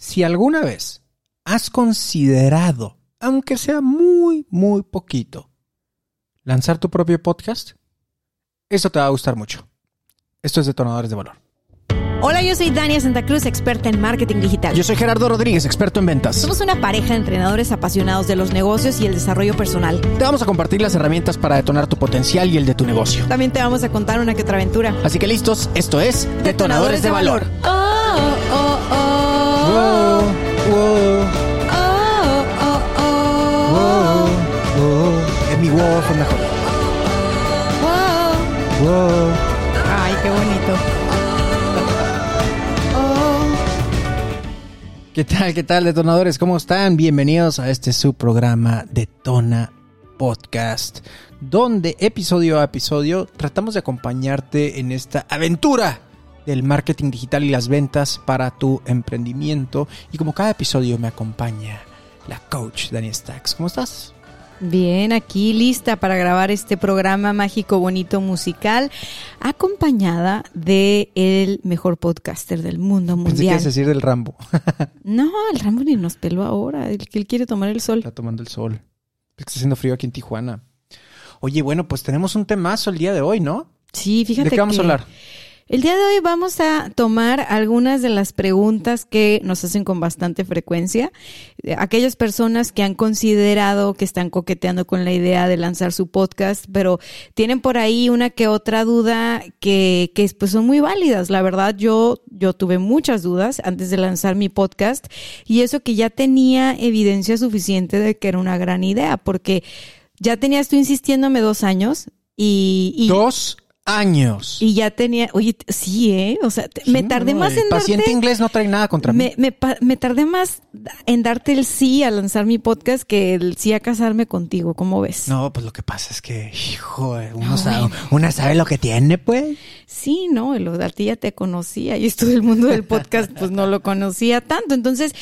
Si alguna vez has considerado, aunque sea muy, muy poquito, lanzar tu propio podcast, eso te va a gustar mucho. Esto es Detonadores de Valor. Hola, yo soy Dania Santa Cruz, experta en marketing digital. Yo soy Gerardo Rodríguez, experto en ventas. Somos una pareja de entrenadores apasionados de los negocios y el desarrollo personal. Te vamos a compartir las herramientas para detonar tu potencial y el de tu negocio. También te vamos a contar una que otra aventura. Así que listos, esto es Detonadores, de, Valor. Oh, oh, oh. Wow. Fue mejor. Wow. Wow. Ay, qué bonito. Oh. ¿Qué tal, qué tal, detonadores? ¿Cómo están? Bienvenidos a este su programa Detona Podcast, donde episodio a episodio tratamos de acompañarte en esta aventura del marketing digital y las ventas para tu emprendimiento. Y como cada episodio me acompaña la coach Dani Stacks. ¿Cómo estás? Bien, aquí lista para grabar este programa mágico, bonito, musical, acompañada de el mejor podcaster del mundo Pensé que mundial. ibas a decir del Rambo. No, el Rambo ni nos peló ahora, el que él quiere tomar el sol. Está tomando el sol. Es que está haciendo frío aquí en Tijuana. Oye, bueno, pues tenemos un temazo el día de hoy, ¿no? Sí, fíjate ¿De qué vamos que a hablar? El día de hoy vamos a tomar algunas de las preguntas que nos hacen con bastante frecuencia. Eh, Aquellas personas que han considerado que están coqueteando con la idea de lanzar su podcast, pero tienen por ahí una que otra duda que, que pues son muy válidas. La verdad, yo, yo tuve muchas dudas antes de lanzar mi podcast y eso que ya tenía evidencia suficiente de que era una gran idea, porque ya tenías tú insistiéndome dos años y Dos años. y ya tenía, oye, sí, ¿eh? O sea, te- me tardé no, más el en paciente darte... inglés no trae nada contra mí. Me, me, me tardé más en darte el sí a lanzar mi podcast que el sí a casarme contigo, ¿cómo ves? No, pues lo que pasa es que, hijo, uno, sabe, una sabe lo que tiene, pues. Sí, no, lo de a ti ya te conocía y esto del mundo del podcast pues no lo conocía tanto. Entonces,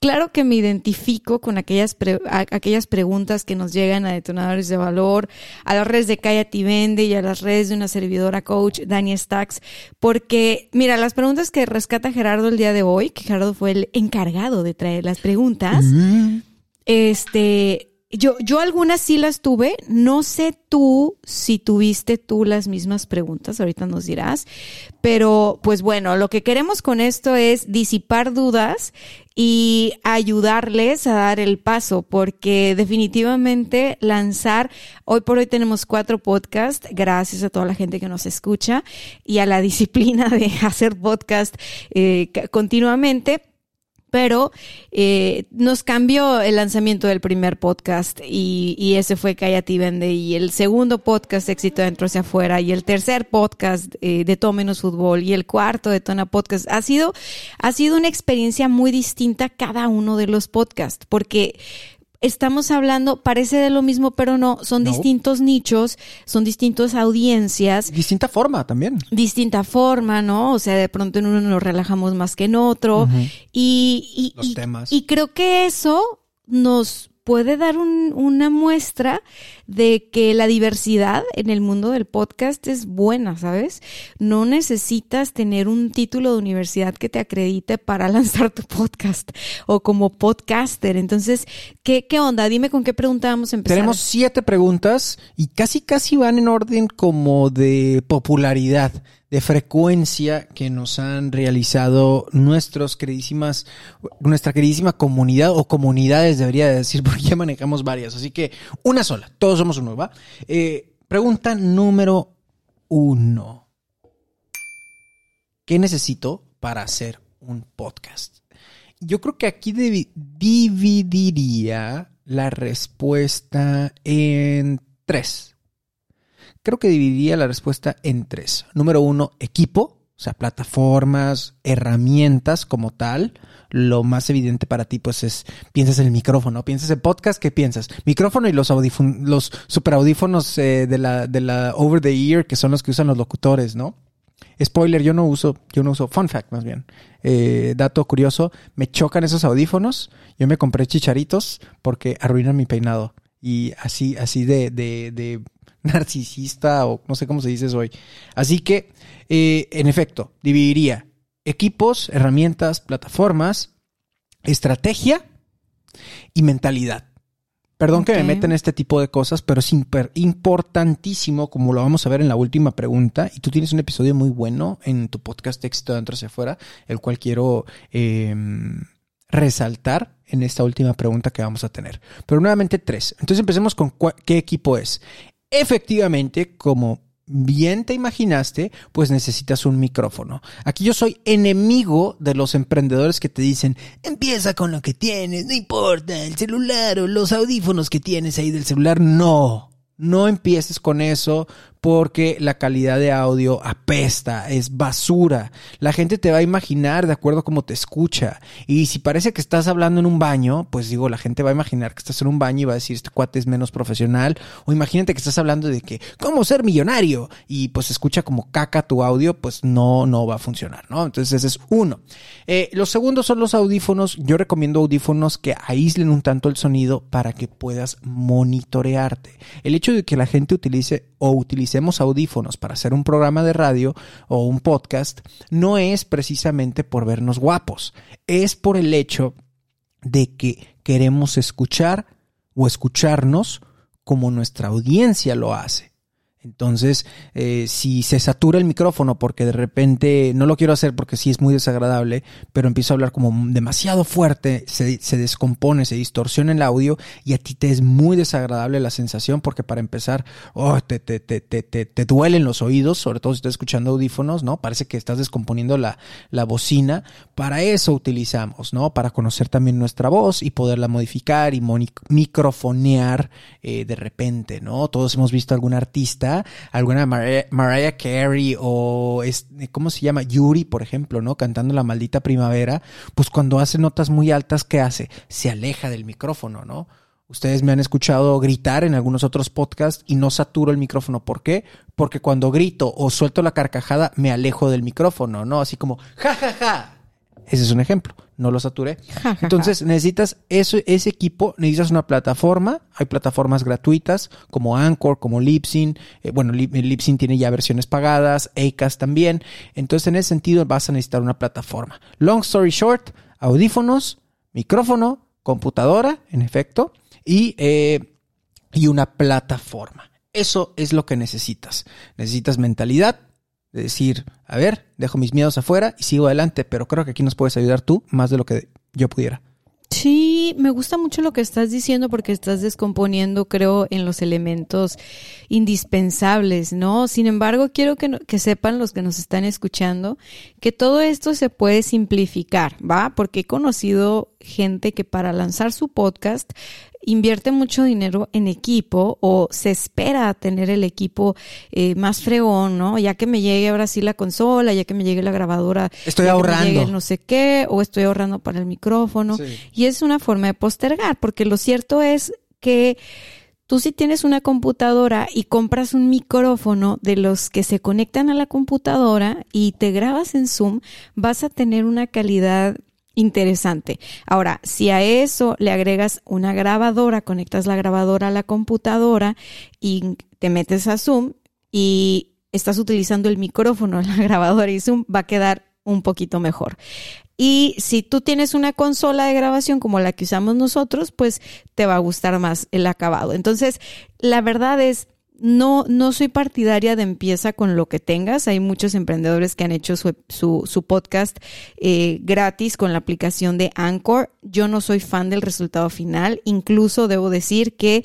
claro que me identifico con aquellas, pre- a- aquellas preguntas que nos llegan a detonadores de valor, a las redes de Cállate y Vende y a las redes de una servidora coach, Dani Stacks, porque mira, las preguntas que rescata Gerardo el día de hoy, que Gerardo fue el encargado de traer las preguntas, Mm. este, yo, yo algunas sí las tuve. No sé tú si tuviste tú las mismas preguntas, ahorita nos dirás. Pero, pues bueno, lo que queremos con esto es disipar dudas y ayudarles a dar el paso, porque definitivamente lanzar, hoy por hoy tenemos cuatro podcasts, gracias a toda la gente que nos escucha y a la disciplina de hacer podcast eh, continuamente pero eh, nos cambió el lanzamiento del primer podcast y, y ese fue Cállate y Vende y el segundo podcast Éxito Dentro hacia afuera y el tercer podcast eh, de Todo Menos Fútbol y el cuarto de Tona Podcast. Ha sido, ha sido una experiencia muy distinta cada uno de los podcasts porque estamos hablando, parece de lo mismo, pero no, son No. distintos nichos, son distintas audiencias Distinta forma también. distinta forma, ¿no? O sea, de pronto en uno nos relajamos más que en otro. Y, y, Los y- temas. y creo que eso nos puede dar un- una muestra de que la diversidad en el mundo del podcast es buena, ¿sabes? No necesitas tener un título de universidad que te acredite para lanzar tu podcast o como podcaster. Entonces, ¿qué, qué onda? Dime con qué pregunta vamos a empezar. Tenemos siete preguntas y casi casi van en orden como de popularidad, de frecuencia que nos han realizado nuestros queridísimas, nuestra queridísima comunidad o comunidades debería decir porque ya manejamos varias. Así que una sola, todos somos uno, ¿va? Eh, pregunta número uno. ¿Qué necesito para hacer un podcast? Yo creo que aquí divi- dividiría la respuesta en tres. Creo que dividiría la respuesta en tres. Número uno, equipo, o sea, plataformas, herramientas como tal. Lo más evidente para ti, pues, es piensas en el micrófono, piensas en podcast, ¿qué piensas? Micrófono y los los super audífonos eh, de la, de la over the ear, que son los que usan los locutores, ¿no? Spoiler, yo no uso, yo no uso, fun fact más bien. Eh, dato curioso, me chocan esos audífonos. Yo me compré chicharitos porque arruinan mi peinado. Y así, así de, de, de narcisista o no sé cómo se dice eso hoy. Así que, eh, en efecto, dividiría equipos, herramientas, plataformas. estrategia y mentalidad. Perdón que me Ok. meta en este tipo de cosas, pero es importantísimo, como lo vamos a ver en la última pregunta. Y tú tienes un episodio muy bueno en tu podcast Éxito de Dentro hacia afuera, el cual quiero eh, resaltar en esta última pregunta que vamos a tener. Pero nuevamente tres. Entonces empecemos con qué equipo es. Efectivamente, como bien te imaginaste, pues necesitas un micrófono. Aquí yo soy enemigo de los emprendedores que te dicen, empieza con lo que tienes, no importa, el celular o los audífonos que tienes ahí del celular. No, no empieces con eso porque la calidad de audio apesta, es basura. La gente te va a imaginar de acuerdo a cómo te escucha. Y si parece que estás hablando en un baño, pues digo, la gente va a imaginar que estás en un baño y va a decir, este cuate es menos profesional. O imagínate que estás hablando de que, ¿cómo ser millonario? Y pues escucha como caca tu audio, pues no, no va a funcionar, ¿no? Entonces ese es uno. Eh, los segundos son los audífonos. Yo recomiendo audífonos que aíslen un tanto el sonido para que puedas monitorearte. El hecho de que la gente utilice o utilicemos audífonos para hacer un programa de radio o un podcast no es precisamente por vernos guapos, es por el hecho de que queremos escuchar o escucharnos como nuestra audiencia lo hace. Entonces, eh, si se satura el micrófono porque de repente, no lo quiero hacer porque sí es muy desagradable, pero empiezo a hablar como demasiado fuerte, se, descompone, se distorsiona el audio y a ti te es muy desagradable la sensación porque para empezar, oh, te, te, te, te, te, duelen los oídos, sobre todo si estás escuchando audífonos, ¿no? Parece que estás descomponiendo la, la bocina. Para eso utilizamos, ¿no? Para conocer también nuestra voz y poderla modificar y microfonear eh, de repente, ¿no? Todos hemos visto algún artista, alguna Mariah, Mariah Carey o es, ¿cómo se llama? Yuri, por ejemplo, ¿no? Cantando La Maldita Primavera, pues cuando hace notas muy altas, ¿qué hace? Se aleja del micrófono, ¿no? Ustedes me han escuchado gritar en algunos otros podcasts y no saturo el micrófono. ¿Por qué? Porque cuando grito o suelto la carcajada me alejo del micrófono, ¿no? Así como, ja, ja, ja. Ese es un ejemplo. No lo saturé. Ja, ja, ja. Entonces necesitas eso, ese equipo, necesitas una plataforma. Hay plataformas gratuitas como Anchor, como Libsyn. Eh, bueno, Lip- Libsyn tiene ya versiones pagadas, Acast también. Entonces en ese sentido vas a necesitar una plataforma. Long story short, audífonos, micrófono, computadora, en efecto, y, eh, y una plataforma. Eso es lo que necesitas. Necesitas mentalidad, de decir, a ver, dejo mis miedos afuera y sigo adelante, pero creo que aquí nos puedes ayudar tú más de lo que yo pudiera. Sí, me gusta mucho lo que estás diciendo porque estás descomponiendo, creo, en los elementos indispensables, ¿no? Sin embargo, quiero que, que sepan los que nos están escuchando que todo esto se puede simplificar, ¿va? Porque he conocido gente que para lanzar su podcast invierte mucho dinero en equipo o se espera tener el equipo eh, más fregón, ¿no? Ya que me llegue ahora sí la consola, ya que me llegue la grabadora, Estoy ya que me ahorrando. llegue no sé qué, o estoy ahorrando para el micrófono. Sí. Y es una forma de postergar, porque lo cierto es que tú si tienes una computadora y compras un micrófono de los que se conectan a la computadora y te grabas en Zoom, vas a tener una calidad interesante. Ahora, si a eso le agregas una grabadora, conectas la grabadora a la computadora y te metes a Zoom y estás utilizando el micrófono, la grabadora y Zoom, va a quedar un poquito mejor. Y si tú tienes una consola de grabación como la que usamos nosotros, pues te va a gustar más el acabado. Entonces, la verdad es, no, no soy partidaria de empieza con lo que tengas. Hay muchos emprendedores que han hecho su, su, su podcast eh, gratis con la aplicación de Anchor. Yo no soy fan del resultado final. Incluso debo decir que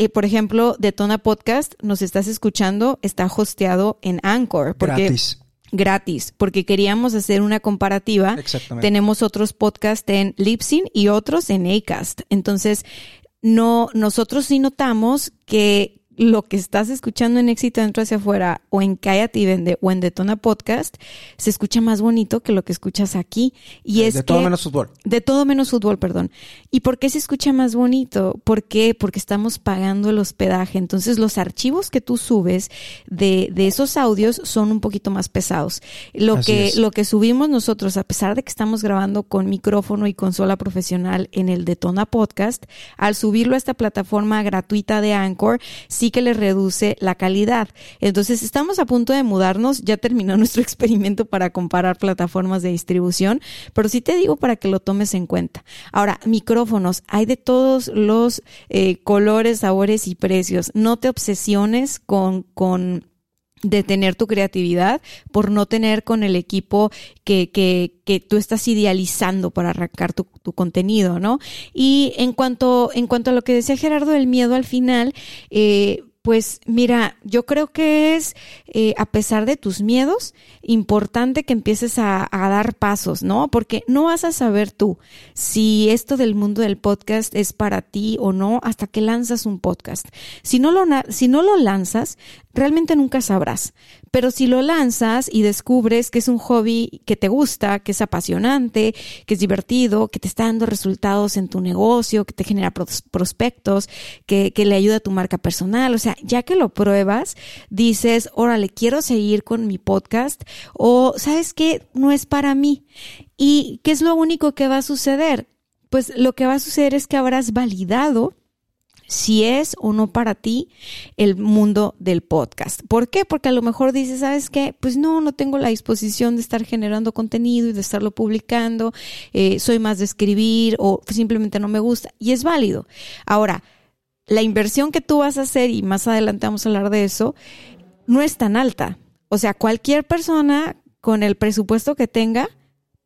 eh, por ejemplo, Detona Podcast, nos estás escuchando, está hosteado en Anchor. Porque, Gratis. Gratis, porque queríamos hacer una comparativa. Exactamente. Tenemos otros podcasts en Libsyn y otros en Acast. Entonces, no, nosotros sí notamos que lo que estás escuchando en Éxito Dentro hacia afuera o en Cállate y Vende o en Detona Podcast se escucha más bonito que lo que escuchas aquí. Y es de todo menos fútbol. de todo menos fútbol, perdón. ¿Y por qué se escucha más bonito? ¿Por qué? Porque estamos pagando el hospedaje. Entonces los archivos que tú subes de, de esos audios son un poquito más pesados. Lo Así que, es. lo que subimos nosotros, a pesar de que estamos grabando con micrófono y consola profesional en el Detona Podcast, al subirlo a esta plataforma gratuita de Anchor, sí que le reduce la calidad. Entonces, estamos a punto de mudarnos, ya terminó nuestro experimento para comparar plataformas de distribución, pero sí te digo para que lo tomes en cuenta. Ahora, micrófonos, hay de todos los eh, colores, sabores y precios. No te obsesiones con, con detener tu creatividad por no tener con el equipo que, que, que tú estás idealizando para arrancar tu, tu, contenido, ¿no? Y en cuanto, en cuanto a lo que decía Gerardo del miedo al final, eh, pues mira, yo creo que es, eh, a pesar de tus miedos, importante que empieces a, dar pasos, ¿no? Porque no vas a saber tú si esto del mundo del podcast es para ti o no hasta que lanzas un podcast. Si no lo, si no lo lanzas, realmente nunca sabrás. Pero si lo lanzas y descubres que es un hobby que te gusta, que es apasionante, que es divertido, que te está dando resultados en tu negocio, que te genera prospectos, que, que le ayuda a tu marca personal, o sea, ya que lo pruebas, dices, órale, quiero seguir con mi podcast o, ¿sabes qué? No es para mí. ¿Y qué es lo único que va a suceder? Pues lo que va a suceder es que habrás validado si es o no para ti el mundo del podcast. ¿Por qué? Porque a lo mejor dices, ¿sabes qué? Pues no, no tengo la disposición de estar generando contenido y de estarlo publicando, eh, soy más de escribir o simplemente no me gusta y es válido. Ahora, la inversión que tú vas a hacer, y más adelante vamos a hablar de eso, no es tan alta. O sea, cualquier persona con el presupuesto que tenga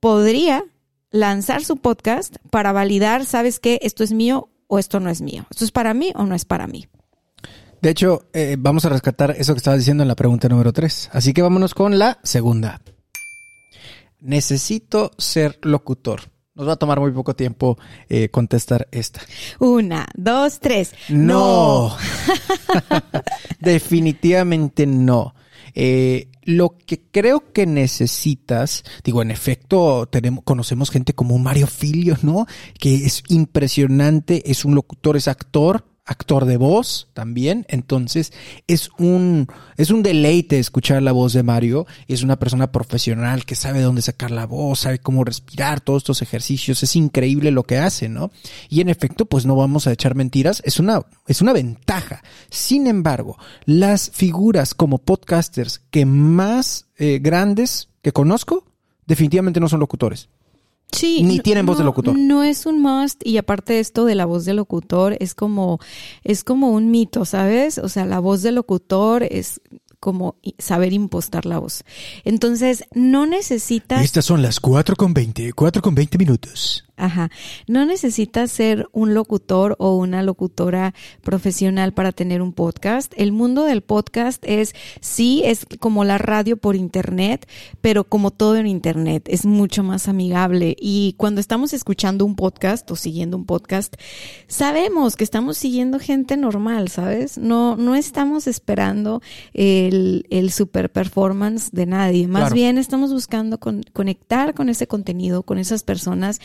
podría lanzar su podcast para validar, ¿sabes qué? Esto es mío o esto no es mío. ¿Esto es para mí o no es para mí? De hecho, eh, vamos a rescatar eso que estabas diciendo en la pregunta número 3. Así que vámonos con la segunda. Necesito ser locutor. Nos va a tomar muy poco tiempo eh, contestar esta. Una, dos, tres. No. no. Definitivamente no. Eh, lo que creo que necesitas, digo, en efecto, tenemos, conocemos gente como Mario Filio, ¿no? Que es impresionante, es un locutor, es actor, actor de voz también, entonces es un, es un deleite escuchar la voz de Mario, es una persona profesional que sabe dónde sacar la voz, sabe cómo respirar, todos estos ejercicios, es increíble lo que hace, ¿no? Y en efecto, pues no vamos a echar mentiras, es una, es una ventaja. Sin embargo, las figuras como podcasters que más eh, grandes que conozco, definitivamente no son locutores. Sí, ni tienen no, voz de locutor. No es un must y aparte esto de la voz de locutor es como es como un mito, ¿sabes? O sea, la voz de locutor es como saber impostar la voz. Entonces, no necesitas Estas son las 4 con 20, 4 con 20 minutos. Ajá. No necesitas ser un locutor o una locutora profesional para tener un podcast. El mundo del podcast es, sí, es como la radio por internet, pero como todo en internet, es mucho más amigable. Y cuando estamos escuchando un podcast o siguiendo un podcast, sabemos que estamos siguiendo gente normal, ¿sabes? No, no estamos esperando el, el super performance de nadie. Más Claro. bien estamos buscando con- conectar con ese contenido, con esas personas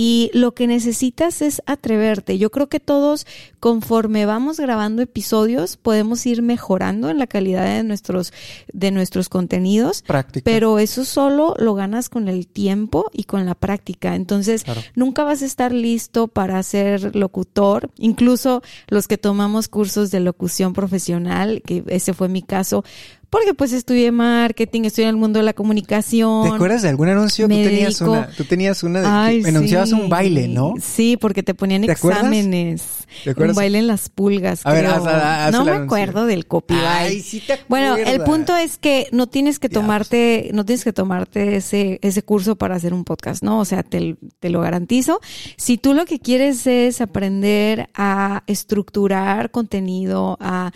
y lo que necesitas es atreverte. Yo creo que todos, conforme vamos grabando episodios, podemos ir mejorando en la calidad de nuestros, de nuestros contenidos. Práctica. Pero eso solo lo ganas con el tiempo y con la práctica. Entonces, Claro. nunca vas a estar listo para ser locutor. Incluso los que tomamos cursos de locución profesional, que ese fue mi caso, porque pues estudié marketing, estoy en el mundo de la comunicación. ¿Te acuerdas de algún anuncio? Tú tenías dedico- una, tú tenías una de Ay, que anunciabas sí. un baile, ¿no? Sí, porque te ponían exámenes. ¿Te acuerdas? Un baile en las pulgas. A ver, creo. haz- haz no me anuncio. acuerdo del copyright. Ay, sí te Bueno, el punto es que no tienes que Diablos. tomarte, no tienes que tomarte ese, ese curso para hacer un podcast, ¿no? O sea, te, te lo garantizo. Si tú lo que quieres es aprender a estructurar contenido, a,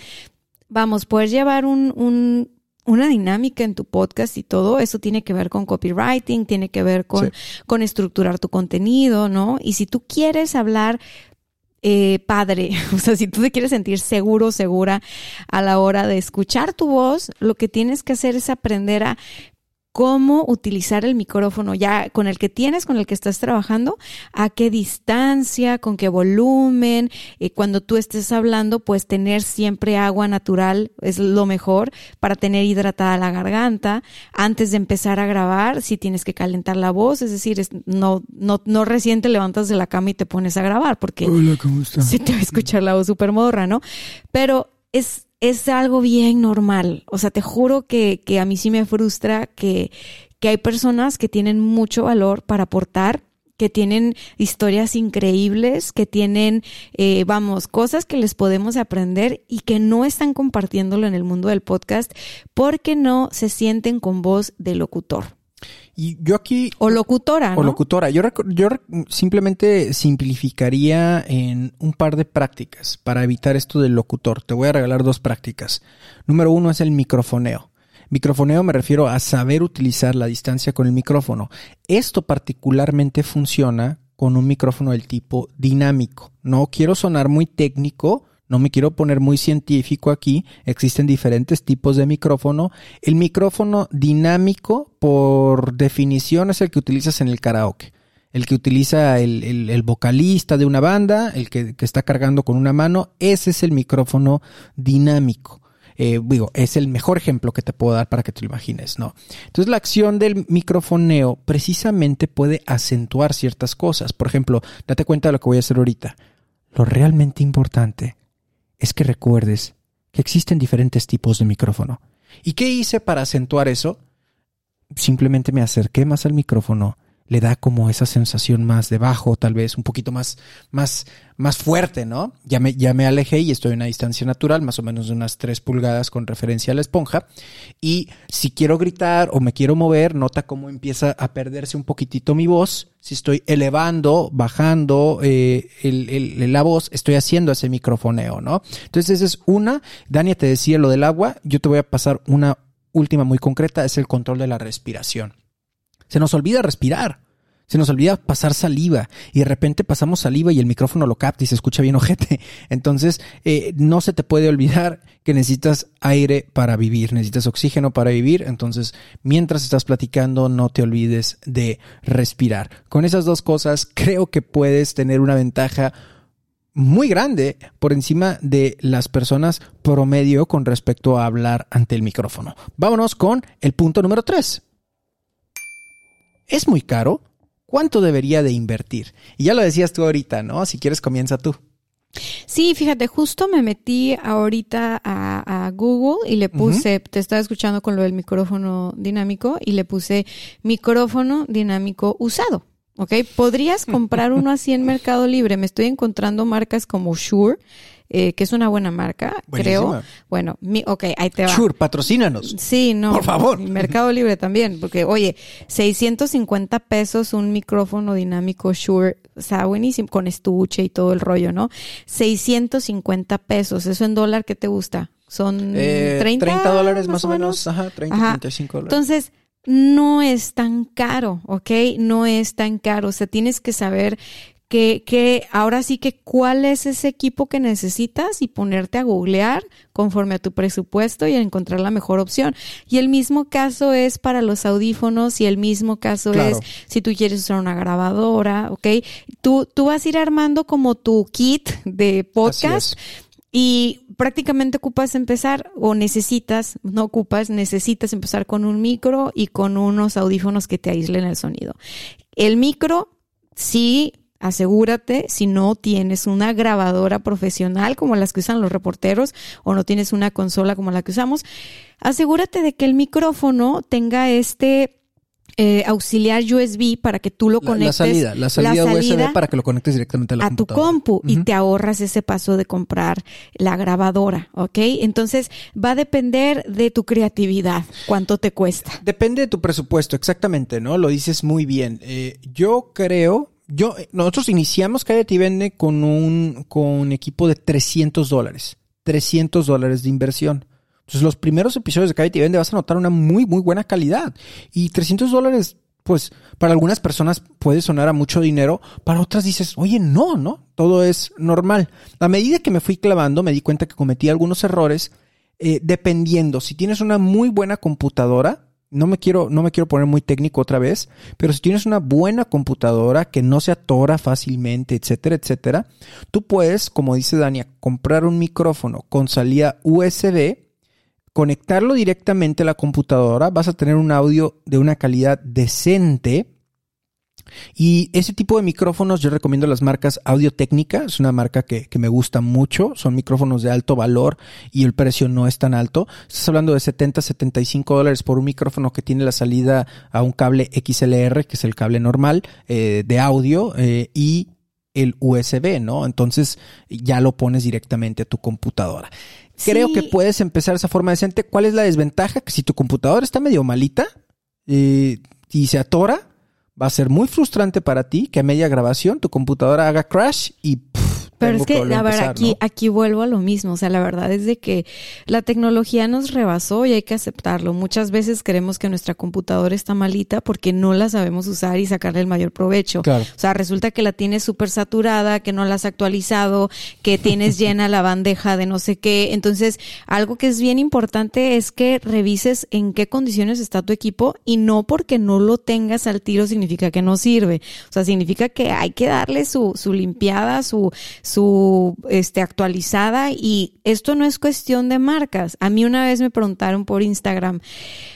vamos, poder llevar un, un una dinámica en tu podcast y todo eso tiene que ver con copywriting, tiene que ver con, Sí. con estructurar tu contenido, ¿no? Y si tú quieres hablar eh, padre, o sea, si tú te quieres sentir seguro, segura a la hora de escuchar tu voz, lo que tienes que hacer es aprender a cómo utilizar el micrófono ya con el que tienes, con el que estás trabajando, a qué distancia, con qué volumen, eh, cuando tú estés hablando, pues tener siempre agua natural es lo mejor para tener hidratada la garganta. Antes de empezar a grabar, si tienes que calentar la voz, es decir, es- no, no, no recién te levantas de la cama y te pones a grabar, porque Hola, se te va a escuchar la voz súper modorra, ¿no? Pero es, es algo bien normal. O sea, te juro que, que a mí sí me frustra que, que hay personas que tienen mucho valor para aportar que tienen historias increíbles, que tienen, eh, vamos, cosas que les podemos aprender y que no están compartiéndolo en el mundo del podcast porque no se sienten con voz de locutor. Y yo aquí... O locutora, ¿no? O locutora. Yo, yo simplemente simplificaría en un par de prácticas para evitar esto del locutor. Te voy a regalar dos prácticas. Número uno es el microfoneo. Microfoneo me refiero a saber utilizar la distancia con el micrófono. Esto particularmente funciona con un micrófono del tipo dinámico. No quiero sonar muy técnico, no me quiero poner muy científico aquí. Existen diferentes tipos de micrófono. El micrófono dinámico, por definición, es el que utilizas en el karaoke. El que utiliza el, vocalista de una banda, el que, que está cargando con una mano, ese es el micrófono dinámico eh, digo, es el mejor ejemplo que te puedo dar para que te lo imagines, ¿no? Entonces la acción del microfoneo precisamente puede acentuar ciertas cosas. Por ejemplo, date cuenta de lo que voy a hacer ahorita. Lo realmente importante es que recuerdes que existen diferentes tipos de micrófono. ¿Y qué hice para acentuar eso? Simplemente me acerqué más al micrófono le da como esa sensación más de bajo, tal vez un poquito más, más, más fuerte, ¿no? Ya me, ya me alejé y estoy a una distancia natural, más o menos de unas 3 pulgadas con referencia a la esponja. Y si quiero gritar o me quiero mover, nota cómo empieza a perderse un poquitito mi voz. Si estoy elevando, bajando eh, la voz, estoy haciendo ese microfoneo, ¿no? Entonces esa es una. Dania te decía lo del agua, yo te voy a pasar una última muy concreta, es el control de la respiración. Se nos olvida respirar. Se nos olvida pasar saliva y de repente pasamos saliva y el micrófono lo capta y se escucha bien ojete. Entonces, eh, no se te puede olvidar que necesitas aire para vivir, necesitas oxígeno para vivir. Entonces, mientras estás platicando, no te olvides de respirar. Con esas dos cosas, creo que puedes tener una ventaja muy grande por encima de las personas promedio con respecto a hablar ante el micrófono. Vámonos con el punto número tres. ¿Es muy caro? ¿Cuánto debería de invertir? Y ya lo decías tú ahorita, ¿no? Si quieres, comienza tú. Sí, fíjate, justo me metí ahorita a, Google y le puse, te estaba escuchando con lo del micrófono dinámico y le puse micrófono dinámico usado. ¿Ok? Podrías comprar uno así en Mercado Libre. Me estoy encontrando marcas como Shure, eh, que es una buena marca, creo. Bueno, mi, ok, ahí te va. Sure, patrocínanos. Sí, no. Por favor. Mercado Libre también, porque oye, 650 pesos un micrófono dinámico Shure, o sea, buenísimo, con estuche y todo el rollo, ¿no? 650 pesos, eso en dólar, ¿qué te gusta? Son 30, eh, dólares más, o menos, ajá, 30, 35 dólares. Entonces, no es tan caro, ¿ok? No es tan caro. O sea, tienes que saber que, ahora sí que cuál es ese equipo que necesitas y ponerte a googlear conforme a tu presupuesto y a encontrar la mejor opción. Y el mismo caso es para los audífonos y el mismo caso es si tú quieres usar una grabadora, ¿ok? Tú, tú vas a ir armando como tu kit de podcast. Y prácticamente ocupas empezar o necesitas, no ocupas, necesitas empezar con un micro y con unos audífonos que te aíslen el sonido. El micro sí asegúrate si no tienes una grabadora profesional como las que usan los reporteros o no tienes una consola como la que usamos, asegúrate de que el micrófono tenga este eh, auxiliar USB para que tú lo conectes. La, salida, la salida, USB para que lo conectes directamente a la a tu compu y te ahorras ese paso de comprar la grabadora, ¿ok? Entonces va a depender de tu creatividad, cuánto te cuesta. Depende de tu presupuesto, exactamente, ¿no? Lo dices muy bien. Eh, yo creo yo, nosotros iniciamos Cállate y Vende con un, con equipo de 300 dólares. 300 dólares de inversión. Entonces, los primeros episodios de Cállate y Vende vas a notar una muy, muy buena calidad. Y 300 dólares, pues, para algunas personas puede sonar a mucho dinero. Para otras dices, oye, no, ¿no? Todo es normal. A medida que me fui clavando, me di cuenta que cometí algunos errores. Eh, dependiendo, si tienes una muy buena computadora, no me quiero, no me quiero poner muy técnico otra vez, pero si tienes una buena computadora que no se atora fácilmente, etcétera, etcétera, tú puedes, como dice Dania, comprar un micrófono con salida USB, conectarlo directamente a la computadora, vas a tener un audio de una calidad decente Y ese tipo de micrófonos yo recomiendo las marcas Audio Técnica, es una marca que, que, me gusta mucho, son micrófonos de alto valor y el precio no es tan alto. Estás hablando de 70, 75 dólares por un micrófono que tiene la salida a un cable XLR, que es el cable normal eh, de audio, eh, y el USB, ¿no? Entonces ya lo pones directamente a tu computadora. Creo sí. que puedes empezar esa forma decente. ¿Cuál es la desventaja? Que si tu computadora está medio malita eh, y se atora, va a ser muy frustrante para ti que a media grabación tu computadora haga crash y pero es que, a ver, empezar, aquí, ¿no? aquí vuelvo a lo mismo. O sea, la verdad es de que la tecnología nos rebasó y hay que aceptarlo. Muchas veces creemos que nuestra computadora está malita porque no la sabemos usar y sacarle el mayor provecho. Claro. O sea, resulta que la tienes súper saturada, que no la has actualizado, que tienes llena la bandeja de no sé qué. Entonces, algo que es bien importante es que revises en qué condiciones está tu equipo y no porque no lo tengas al tiro significa que no sirve. O sea, significa que hay que darle su, su limpiada, su su este actualizada y esto no es cuestión de marcas. A mí una vez me preguntaron por Instagram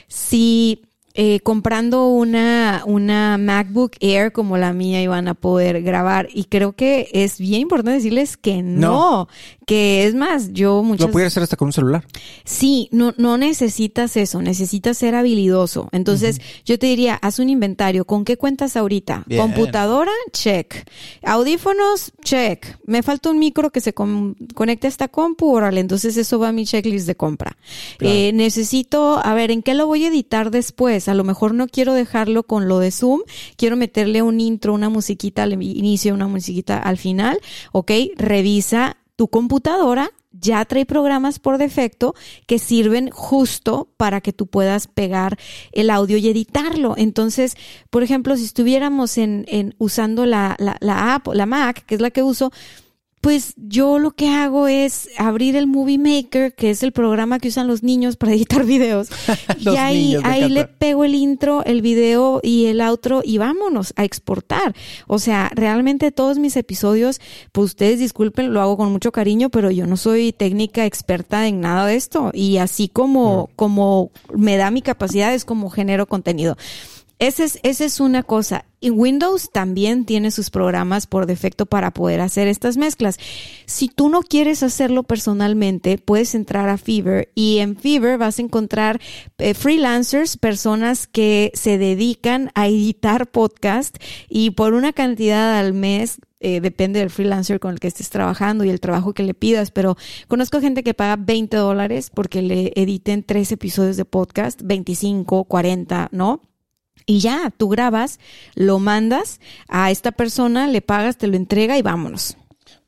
si eh, comprando una, una MacBook Air como la mía iban a poder grabar. Y creo que es bien importante decirles que no. no. Que es más, yo muchas... Lo puedes hacer hasta con un celular. Sí, no, no necesitas eso, necesitas ser habilidoso. Entonces, uh -huh. yo te diría, haz un inventario. ¿Con qué cuentas ahorita? Bien. Computadora, check. Audífonos, check. Me falta un micro que se con conecte a esta compu, órale. Entonces, eso va a mi checklist de compra. Claro. Eh, necesito, a ver, ¿en qué lo voy a editar después? A lo mejor no quiero dejarlo con lo de Zoom, quiero meterle un intro, una musiquita al inicio, una musiquita al final, ¿ok? Revisa tu computadora, ya trae programas por defecto que sirven justo para que tú puedas pegar el audio y editarlo. Entonces, por ejemplo, si estuviéramos en, en usando la, la, la app, la Mac, que es la que uso, pues yo lo que hago es abrir el Movie Maker, que es el programa que usan los niños para editar videos. y ahí, ahí le pego el intro, el video y el outro y vámonos a exportar. O sea, realmente todos mis episodios, pues ustedes disculpen, lo hago con mucho cariño, pero yo no soy técnica experta en nada de esto. Y así como, como me da mi capacidad es como genero contenido. Esa es, esa es una cosa. Y Windows también tiene sus programas por defecto para poder hacer estas mezclas. Si tú no quieres hacerlo personalmente, puedes entrar a Fever y en Fever vas a encontrar eh, freelancers, personas que se dedican a editar podcast y por una cantidad al mes eh, depende del freelancer con el que estés trabajando y el trabajo que le pidas, pero conozco gente que paga 20 dólares porque le editen tres episodios de podcast, 25, 40, ¿no? Y ya, tú grabas, lo mandas a esta persona, le pagas, te lo entrega y vámonos.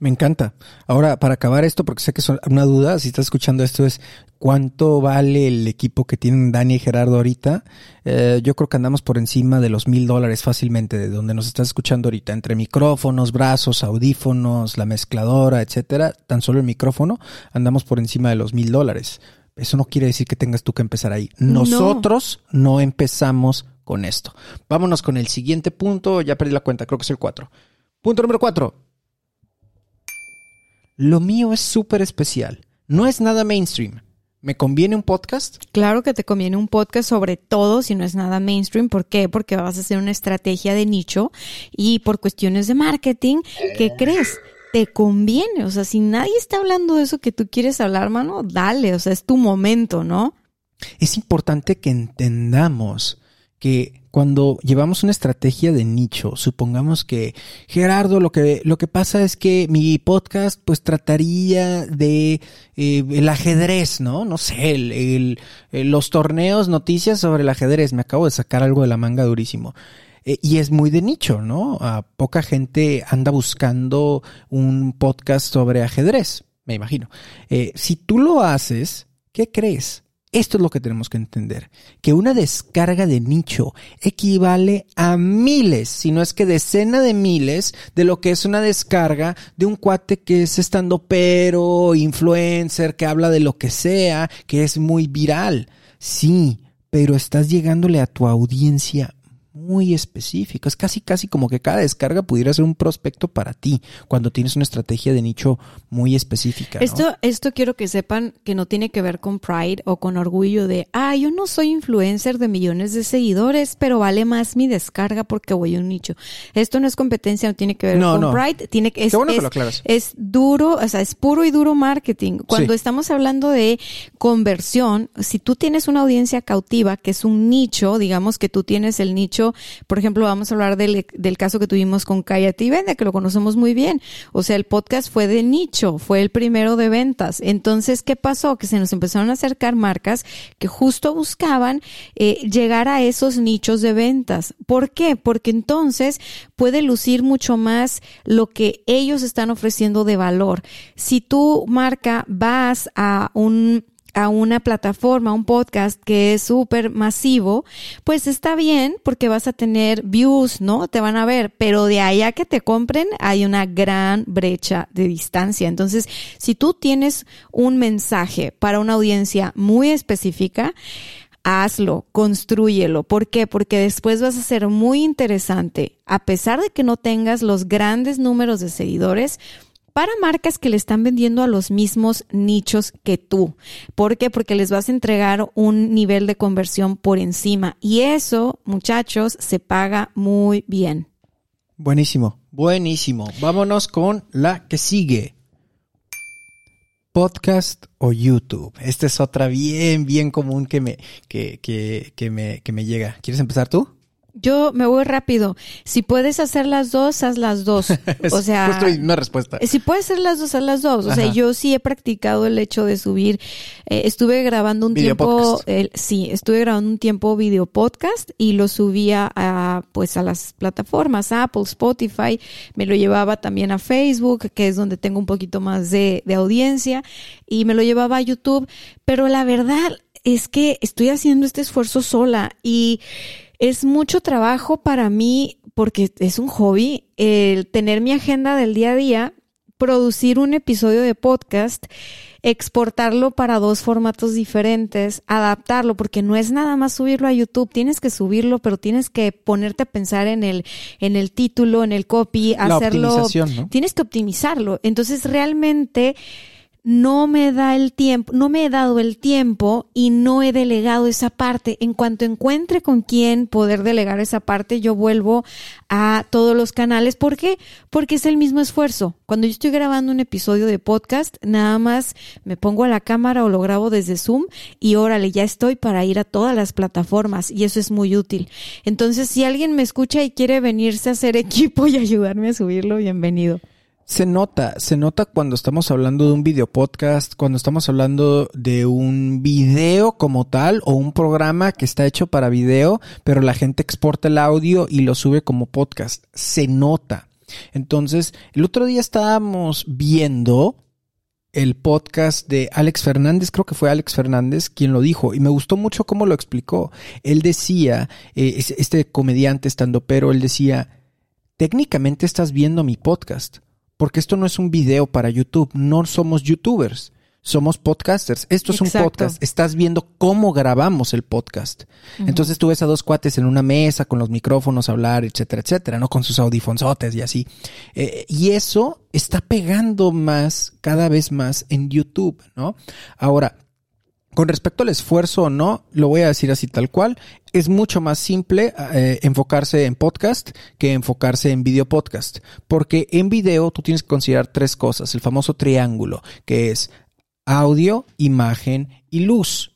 Me encanta. Ahora, para acabar esto, porque sé que es una duda, si estás escuchando esto, es cuánto vale el equipo que tienen Dani y Gerardo ahorita. Eh, yo creo que andamos por encima de los mil dólares fácilmente, de donde nos estás escuchando ahorita, entre micrófonos, brazos, audífonos, la mezcladora, etcétera. Tan solo el micrófono, andamos por encima de los mil dólares. Eso no quiere decir que tengas tú que empezar ahí. Nosotros no, no empezamos con esto. Vámonos con el siguiente punto. Ya perdí la cuenta, creo que es el 4. Punto número 4. Lo mío es súper especial. No es nada mainstream. ¿Me conviene un podcast? Claro que te conviene un podcast, sobre todo si no es nada mainstream. ¿Por qué? Porque vas a hacer una estrategia de nicho y por cuestiones de marketing, ¿qué crees? Te conviene. O sea, si nadie está hablando de eso que tú quieres hablar, mano, dale. O sea, es tu momento, ¿no? Es importante que entendamos que cuando llevamos una estrategia de nicho, supongamos que Gerardo, lo que, lo que pasa es que mi podcast pues trataría de eh, el ajedrez, ¿no? No sé, el, el, los torneos, noticias sobre el ajedrez. Me acabo de sacar algo de la manga durísimo. Eh, y es muy de nicho, ¿no? Poca gente anda buscando un podcast sobre ajedrez, me imagino. Eh, si tú lo haces, ¿qué crees? Esto es lo que tenemos que entender, que una descarga de nicho equivale a miles, si no es que decena de miles, de lo que es una descarga de un cuate que es estando pero, influencer, que habla de lo que sea, que es muy viral. Sí, pero estás llegándole a tu audiencia muy específico. Es casi, casi como que cada descarga pudiera ser un prospecto para ti cuando tienes una estrategia de nicho muy específica. ¿no? Esto, esto quiero que sepan que no tiene que ver con pride o con orgullo de, ah, yo no soy influencer de millones de seguidores, pero vale más mi descarga porque voy a un nicho. Esto no es competencia, no tiene que ver No, con no. pride, tiene que, es, que es- lo aclaras. es duro, o sea, es puro y duro marketing. Cuando Sí. estamos hablando de conversión, si tú tienes una audiencia cautiva, que es un nicho, digamos que tú tienes el nicho, por ejemplo, vamos a hablar del, caso que tuvimos con y Vende, que lo conocemos muy bien. O sea, el podcast fue de nicho, fue el primero de ventas. Entonces, ¿qué pasó? Que se nos empezaron a acercar marcas que justo buscaban eh, llegar a esos nichos de ventas. ¿Por qué? Porque entonces puede lucir mucho más lo que ellos están ofreciendo de valor. Si tu marca vas a un a una plataforma, un podcast que es súper masivo, pues está bien porque vas a tener views, ¿no? Te van a ver, pero de allá que te compren hay una gran brecha de distancia. Entonces, si tú tienes un mensaje para una audiencia muy específica, hazlo, construyelo. ¿Por qué? Porque después vas a ser muy interesante. A pesar de que no tengas los grandes números de seguidores, para marcas que le están vendiendo a los mismos nichos que tú. ¿Por qué? Porque les vas a entregar un nivel de conversión por encima. Y eso, muchachos, se paga muy bien. Buenísimo, buenísimo. Vámonos con la que sigue. Podcast o YouTube. Esta es otra bien, bien común que me, que, que, que me, que me llega. ¿Quieres empezar tú? Yo me voy rápido. Si puedes hacer las dos, haz las dos. O sea, Justo una respuesta. Si puedes hacer las dos, haz las dos. O sea, yo sí he practicado el hecho de subir. eh, estuve grabando un Video tiempo, el- sí, estuve grabando un tiempo video podcast y lo subía a, pues, a las plataformas, Apple, Spotify. Me lo llevaba también a Facebook, que es donde tengo un poquito más de, de audiencia, y me lo llevaba a YouTube. Pero la verdad es que estoy haciendo este esfuerzo sola y es mucho trabajo para mí porque es un hobby el tener mi agenda del día a día, producir un episodio de podcast, exportarlo para dos formatos diferentes, adaptarlo, porque no es nada más subirlo a YouTube, tienes que subirlo, pero tienes que ponerte a pensar en el, en el título, en el copy, La hacerlo. Tienes que optimizarlo. Entonces realmente no me da el tiempo, no me he dado el tiempo y no he delegado esa parte. En cuanto encuentre con quién poder delegar esa parte, yo vuelvo a todos los canales. ¿Por qué? Porque es el mismo esfuerzo. Cuando yo estoy grabando un episodio de podcast, nada más me pongo a la cámara o lo grabo desde Zoom y órale, ya estoy para ir a todas las plataformas y eso es muy útil. Entonces, si alguien me escucha y quiere venirse a hacer equipo y ayudarme a subirlo, bienvenido. Se nota, se nota cuando estamos hablando de un video podcast, cuando estamos hablando de un video como tal o un programa que está hecho para video, pero la gente exporta el audio y lo sube como podcast. Se nota. Entonces, el otro día estábamos viendo el podcast de Alex Fernández, creo que fue Alex Fernández quien lo dijo, y me gustó mucho cómo lo explicó. Él decía, eh, es- este comediante estando, pero él decía, técnicamente estás viendo mi podcast, porque esto no es un video para YouTube, no somos youtubers, somos podcasters, esto es un podcast, estás viendo cómo grabamos el podcast. Entonces tú ves a dos cuates en una mesa con los micrófonos hablar, etcétera, etcétera, ¿no? Con sus audifonzotes y así. Eh, y eso está pegando más, cada vez más en YouTube, ¿no? Ahora, con respecto al esfuerzo o no, lo voy a decir así tal cual. Es mucho más simple eh, enfocarse en podcast que enfocarse en video podcast. Porque en video tú tienes que considerar tres cosas. El famoso triángulo, que es audio, imagen y luz.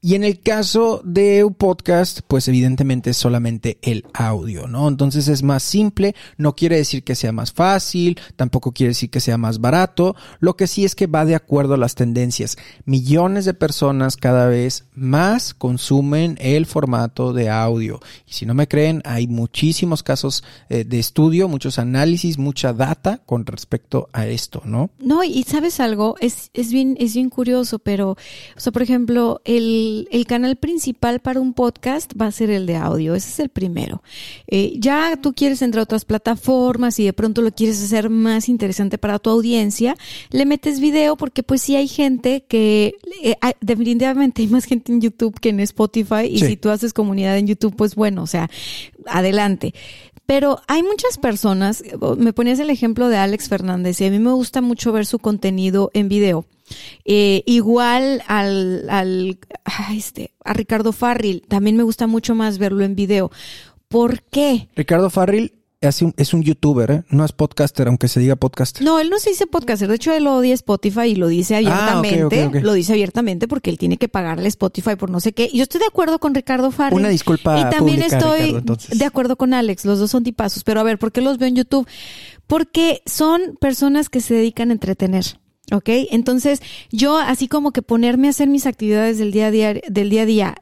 Y en el caso de un podcast, pues evidentemente es solamente el audio, ¿no? Entonces es más simple, no quiere decir que sea más fácil, tampoco quiere decir que sea más barato, lo que sí es que va de acuerdo a las tendencias. Millones de personas cada vez más consumen el formato de audio. Y si no me creen, hay muchísimos casos eh, de estudio, muchos análisis, mucha data con respecto a esto, ¿no? No, y sabes algo, es, es bien, es bien curioso, pero, o sea, por ejemplo, el el, el canal principal para un podcast va a ser el de audio. Ese es el primero. Eh, ya tú quieres entrar a otras plataformas y de pronto lo quieres hacer más interesante para tu audiencia, le metes video porque pues sí hay gente que eh, hay- definitivamente hay más gente en YouTube que en Spotify y Sí. si tú haces comunidad en YouTube, pues bueno, o sea, adelante. Pero hay muchas personas, me ponías el ejemplo de Alex Fernández y a mí me gusta mucho ver su contenido en video. Eh, igual al, al ay, este, a Ricardo Farril, también me gusta mucho más verlo en video. ¿Por qué? Ricardo Farril es un, es un youtuber, ¿eh? no es podcaster, aunque se diga podcaster. No, él no se dice podcaster. De hecho, él odia Spotify y lo dice Ah, abiertamente. Lo dice abiertamente porque él tiene que pagarle Spotify por no sé qué. Y Yo estoy de acuerdo con Ricardo Farrell. Una disculpa Y también pública, estoy Ricardo, de acuerdo con Alex. Los dos son tipazos. Pero a ver, ¿por qué los veo en YouTube? Porque son personas que se dedican a entretener. ¿Ok? Entonces, yo así como que ponerme a hacer mis actividades del día a día, del día a día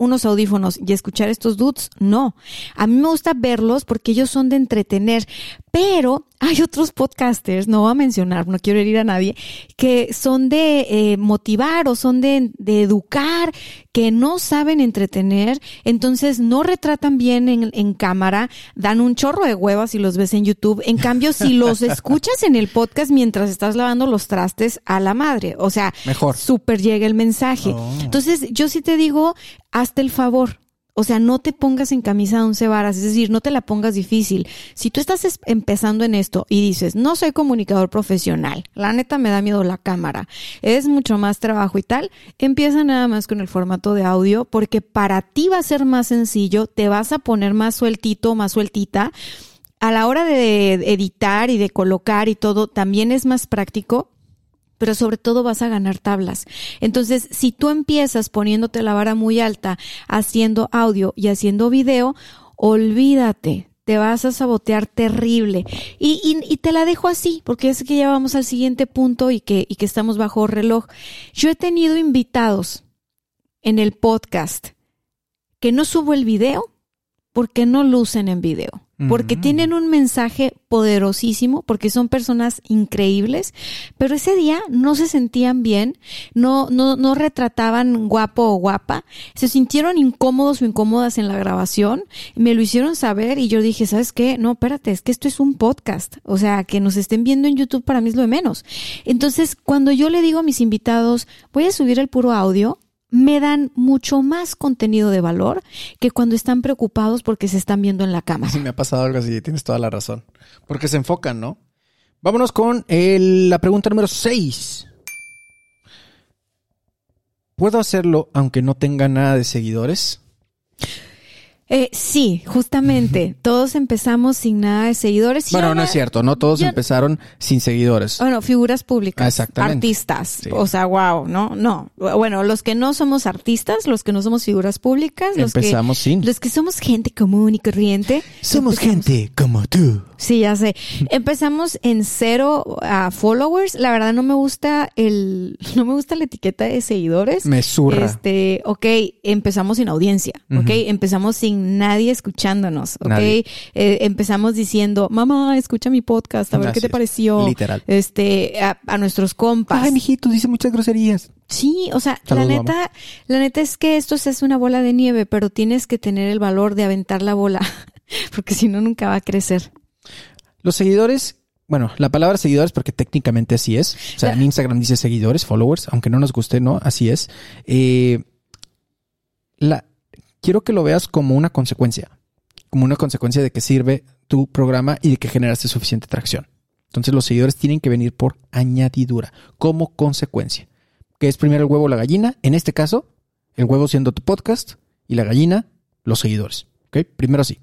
unos audífonos y escuchar estos dudes, no. A mí me gusta verlos porque ellos son de entretener, pero hay otros podcasters, no voy a mencionar, no quiero herir a nadie, que son de eh, motivar o son de, de educar, que no saben entretener, entonces no retratan bien en, en cámara, dan un chorro de huevas si los ves en YouTube. En cambio, si los escuchas en el podcast mientras estás lavando los trastes a la madre, o sea, Mejor. súper llega el mensaje. Oh. Entonces, yo sí te digo, hazte el favor. O sea, no te pongas en camisa de once varas, es decir, no te la pongas difícil. Si tú estás es- empezando en esto y dices, no soy comunicador profesional, la neta me da miedo la cámara, es mucho más trabajo y tal, empieza nada más con el formato de audio porque para ti va a ser más sencillo, te vas a poner más sueltito, más sueltita. A la hora de editar y de colocar y todo, también es más práctico pero sobre todo vas a ganar tablas. Entonces, si tú empiezas poniéndote la vara muy alta, haciendo audio y haciendo video, olvídate. Te vas a sabotear terrible. Y, y, y te la dejo así, porque es que ya vamos al siguiente punto y que, y que estamos bajo reloj. Yo he tenido invitados en el podcast que no subo el video porque no lucen en video. Porque Mm. tienen un mensaje poderosísimo, porque son personas increíbles, pero ese día no se sentían bien, no, no, no retrataban guapo o guapa, se sintieron incómodos o incómodas en la grabación, me lo hicieron saber y yo dije, ¿sabes qué? No, espérate, es que esto es un podcast, o sea, que nos estén viendo en YouTube para mí es lo de menos. Entonces, cuando yo le digo a mis invitados, voy a subir el puro audio, me dan mucho más contenido de valor que cuando están preocupados porque se están viendo en la cámara. Sí, me ha pasado algo así, tienes toda la razón. Porque se enfocan, ¿no? Vámonos con la pregunta número 6. ¿Puedo hacerlo aunque no tenga nada de seguidores? Eh, sí, justamente. Todos empezamos sin nada de seguidores. Bueno, no es cierto, no todos yo- empezaron sin seguidores. Bueno, figuras públicas. Ah, exactamente. Artistas. Sí. O sea, wow, ¿no? No. Bueno, los que no somos artistas, los que no somos figuras públicas, los Empezamos que, sin. los que somos gente común y corriente. Somos empezamos- gente como tú. Sí, ya sé. Empezamos en cero a followers. La verdad no me gusta el, no me gusta la etiqueta de seguidores. Me zurra. Este, ok, empezamos sin audiencia, ok, empezamos sin nadie escuchándonos, ok. Eh, empezamos diciendo, mamá, escucha mi podcast, a ver Así qué te es. pareció. Literal. Este, a, a nuestros compas. Ay, mijito, dice muchas groserías. Sí, o sea, Saludos, la neta, la neta es que esto hace una bola de nieve, pero tienes que tener el valor de aventar la bola, porque si no nunca va a crecer. Los seguidores, bueno, la palabra seguidores porque técnicamente así es. O sea, en Instagram dice seguidores, followers, aunque no nos guste, ¿no? Así es. Eh, la, quiero que lo veas como una consecuencia. Como una consecuencia de que sirve tu programa y de que generaste suficiente tracción. Entonces los seguidores tienen que venir por añadidura, como consecuencia. Que es primero el huevo o la gallina. En este caso, el huevo siendo tu podcast y la gallina, los seguidores. ¿Ok? Primero sí.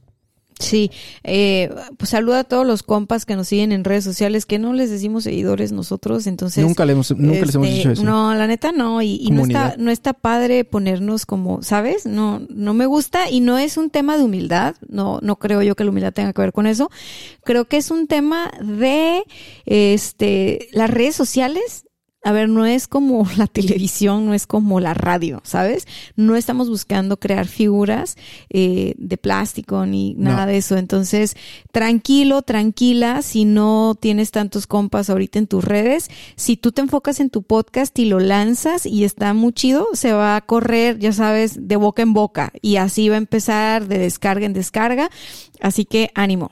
Sí, eh, pues saluda a todos los compas que nos siguen en redes sociales, que no les decimos seguidores nosotros, entonces... nunca le hemos, nunca les hemos este, dicho eso. No, la neta no, y, y no está, no está padre ponernos como, ¿sabes? No, no me gusta y no es un tema de humildad, no, no creo yo que la humildad tenga que ver con eso. Creo que es un tema de, este, las redes sociales a ver, no es como la televisión, no es como la radio, ¿sabes? No estamos buscando crear figuras eh, de plástico ni nada No. de eso. Entonces, tranquilo, tranquila, si no tienes tantos compas ahorita en tus redes, si tú te enfocas en tu podcast y lo lanzas y está muy chido, se va a correr, ya sabes, de boca en boca y así va a empezar de descarga en descarga. Así que ánimo.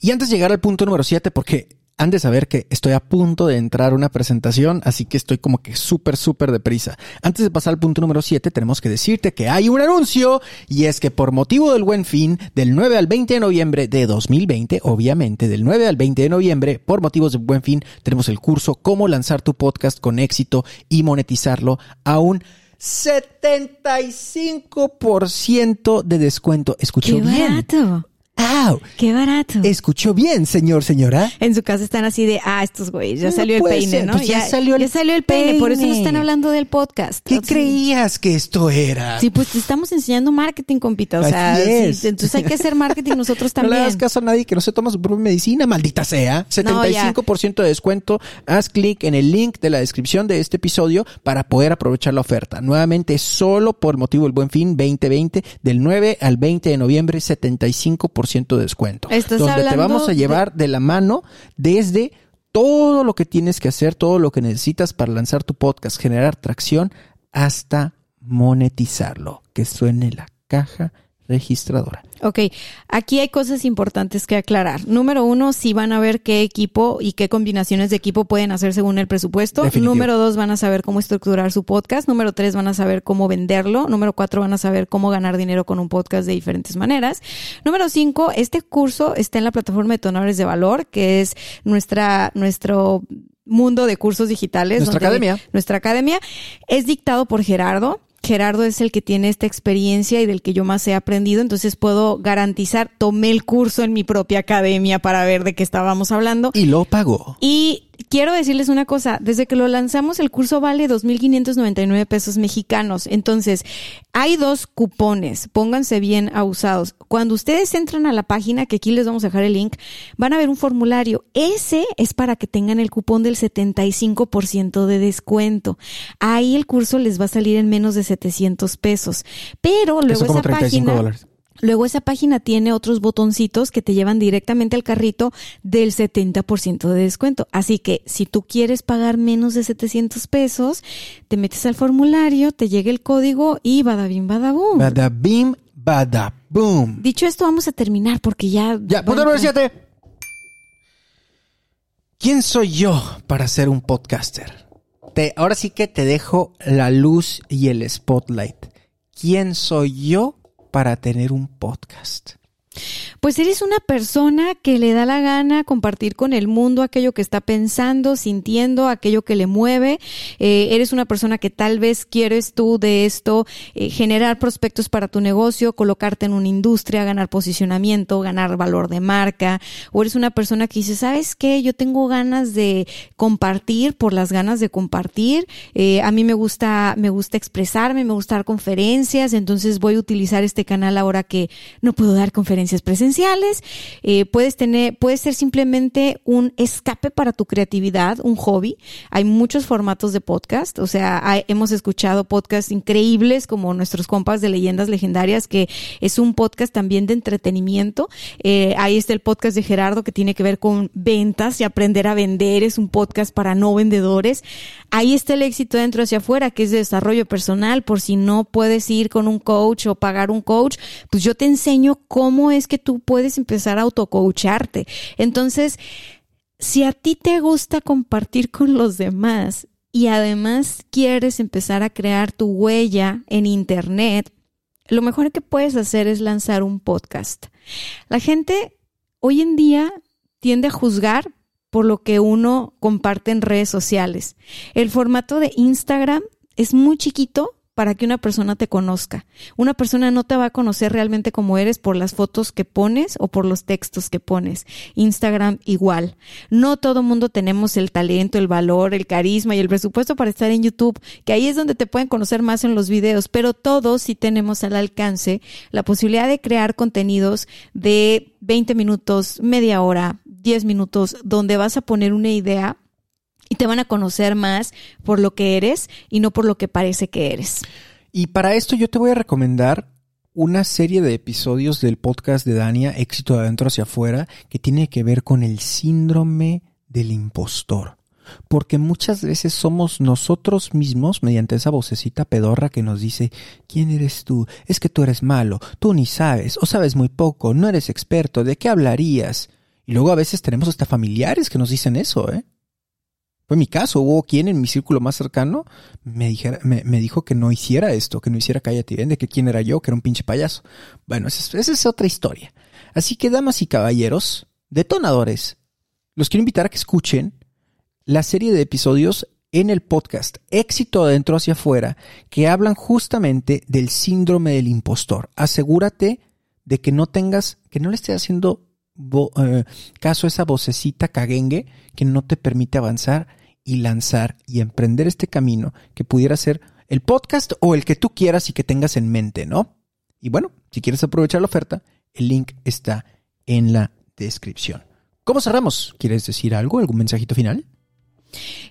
Y antes de llegar al punto número 7, porque han de saber que estoy a punto de entrar a una presentación, así que estoy como que súper, súper deprisa. Antes de pasar al punto número 7, tenemos que decirte que hay un anuncio y es que por motivo del buen fin, del 9 al 20 de noviembre de 2020, obviamente del 9 al 20 de noviembre, por motivos de buen fin, tenemos el curso Cómo lanzar tu podcast con éxito y monetizarlo a un 75% de descuento. ¿Escuchó ¡Qué bien? barato! ¡Au! ¡Qué barato! ¿Escuchó bien, señor, señora? En su casa están así de, ah, estos güeyes, ya No salió el peine, ser, ¿no? pues ya salió el ya salió el peine, por eso no están hablando del podcast. ¿Qué O sea, creías que esto era? Sí, pues te estamos enseñando marketing, compita. O Así sea, sí, entonces hay que hacer marketing nosotros No le también. hagas caso a nadie que no se toma su propia medicina, maldita sea. 75% de descuento. Haz clic en el link de la descripción de este episodio para poder aprovechar la oferta. Nuevamente, solo por motivo del Buen Fin 2020, del 9 al 20 de noviembre, 75% de descuento. Estás donde te vamos a de- llevar de la mano desde todo lo que tienes que hacer, todo lo que necesitas para lanzar tu podcast, generar tracción, hasta monetizarlo. Que suene la caja registradora. Ok, aquí hay cosas importantes que aclarar. Número uno, sí van a ver qué equipo y qué combinaciones de equipo pueden hacer según el presupuesto. Definitivo. Número dos, van a saber cómo estructurar su podcast. Número tres, van a saber cómo venderlo. Número cuatro, van a saber cómo ganar dinero con un podcast de diferentes maneras. Número cinco, este curso está en la plataforma de Tonadores de Valor, que es nuestra, nuestro mundo de cursos digitales. Nuestra academia. Nuestra academia es dictado por Gerardo. Gerardo es el que tiene esta experiencia y del que yo más he aprendido, entonces puedo garantizar, tomé el curso en mi propia academia para ver de qué estábamos hablando. Y lo pagó. Y quiero decirles una cosa, desde que lo lanzamos el curso vale 2.599 pesos mexicanos. Entonces, hay dos cupones, pónganse bien abusados. Cuando ustedes entran a la página, que aquí les vamos a dejar el link, van a ver un formulario. Ese es para que tengan el cupón del 75% de descuento. Ahí el curso les va a salir en menos de 700 pesos. Pero luego Eso como esa 35 página... dólares. Luego esa página tiene otros botoncitos que te llevan directamente al carrito del 70% de descuento. Así que si tú quieres pagar menos de 700 pesos, te metes al formulario, te llega el código y badabim badabum. Bada bim, bada boom. Dicho esto, vamos a terminar porque ya... Ya, punto número 7. ¿Quién soy yo para ser un podcaster? Te, ahora sí que te dejo la luz y el spotlight. ¿Quién soy yo para tener un podcast? Pues eres una persona que le da la gana compartir con el mundo aquello que está pensando, sintiendo, aquello que le mueve. Eh, eres una persona que tal vez quieres tú de esto eh, generar prospectos para tu negocio, colocarte en una industria, ganar posicionamiento, ganar valor de marca. O eres una persona que dice, ¿sabes qué? Yo tengo ganas de compartir por las ganas de compartir. Eh, a mí me gusta, me gusta expresarme, me gusta dar conferencias, entonces voy a utilizar este canal ahora que no puedo dar conferencias presenciales. Eh, puedes tener, puede ser simplemente un escape para tu creatividad, un hobby. Hay muchos formatos de podcast, o sea, hemos escuchado podcasts increíbles como nuestros compas de leyendas legendarias, que es un podcast también de entretenimiento. Eh, ahí está el podcast de Gerardo que tiene que ver con ventas y aprender a vender, es un podcast para no vendedores. Ahí está el éxito dentro hacia afuera, que es de desarrollo personal, por si no puedes ir con un coach o pagar un coach, pues yo te enseño cómo es que tú puedes empezar a autocoacharte. Entonces, si a ti te gusta compartir con los demás y además quieres empezar a crear tu huella en Internet, lo mejor que puedes hacer es lanzar un podcast. La gente hoy en día tiende a juzgar por lo que uno comparte en redes sociales. El formato de Instagram es muy chiquito para que una persona te conozca. Una persona no te va a conocer realmente como eres por las fotos que pones o por los textos que pones. Instagram igual. No todo mundo tenemos el talento, el valor, el carisma y el presupuesto para estar en YouTube, que ahí es donde te pueden conocer más en los videos, pero todos sí tenemos al alcance la posibilidad de crear contenidos de 20 minutos, media hora, 10 minutos, donde vas a poner una idea y te van a conocer más por lo que eres y no por lo que parece que eres. Y para esto yo te voy a recomendar una serie de episodios del podcast de Dania, Éxito de adentro hacia afuera, que tiene que ver con el síndrome del impostor. Porque muchas veces somos nosotros mismos, mediante esa vocecita pedorra que nos dice, ¿quién eres tú? Es que tú eres malo, tú ni sabes, o sabes muy poco, no eres experto, ¿de qué hablarías? Y luego a veces tenemos hasta familiares que nos dicen eso, ¿eh? Fue mi caso, hubo quien en mi círculo más cercano me, dijera, me, dijo que no hiciera esto, que no hiciera cállate y de que quién era yo, que era un pinche payaso. Bueno, esa es, esa es otra historia. Así que, damas y caballeros, detonadores, los quiero invitar a que escuchen la serie de episodios en el podcast Éxito adentro hacia afuera que hablan justamente del síndrome del impostor. Asegúrate de que no tengas, que no le estés haciendo eh, caso a esa vocecita caguengue que no te permite avanzar y lanzar y emprender este camino que pudiera ser el podcast o el que tú quieras y que tengas en mente, ¿no? Y bueno, si quieres aprovechar la oferta, el link está en la descripción. ¿Cómo cerramos? ¿Quieres decir algo? ¿Algún mensajito final?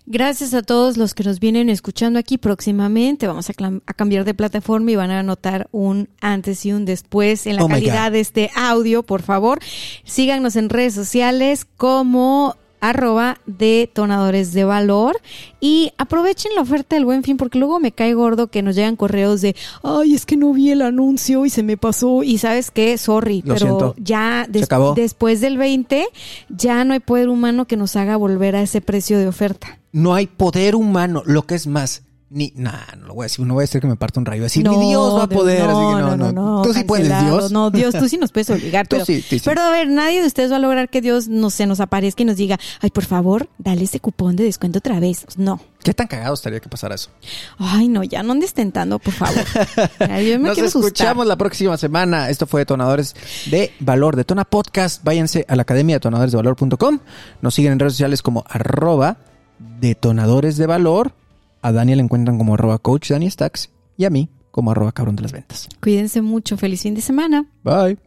Gracias a todos los que nos vienen escuchando aquí próximamente. Vamos a, cambiar de plataforma y van a notar un antes y un después en la oh calidad de este audio, por favor. Síganos en redes sociales como arroba detonadores de valor. Y aprovechen la oferta del buen fin porque luego me cae gordo que nos llegan correos de ay es que no vi el anuncio y se me pasó y sabes qué sorry pero ya después del 20 ya no hay poder humano que nos haga volver a ese precio de oferta. No hay poder humano lo que es más ni, nah, no lo voy a decir, no voy a decir que me parta un rayo. Así, ni Dios va a poder. No, así que no, no, no. Tú sí puedes, Dios. No, Dios, tú sí nos puedes obligar. pero, sí, sí, pero a ver, nadie de ustedes va a lograr que Dios no se nos aparezca y nos diga, ay, por favor, dale ese cupón de descuento otra vez. No. ¿Qué tan cagado estaría que pasara eso? Ay, no, ya no andes tentando, por favor. yo me Nos escuchamos la próxima semana. Esto fue Detonadores de Valor, Detona Podcast. Váyanse a la academia detonadoresdevalor.com. Nos siguen en redes sociales como arroba detonadores de valor a Daniel le encuentran como arroba coach Dani Stacks y a mí como arroba cabrón de las ventas. Cuídense mucho. Feliz fin de semana. Bye.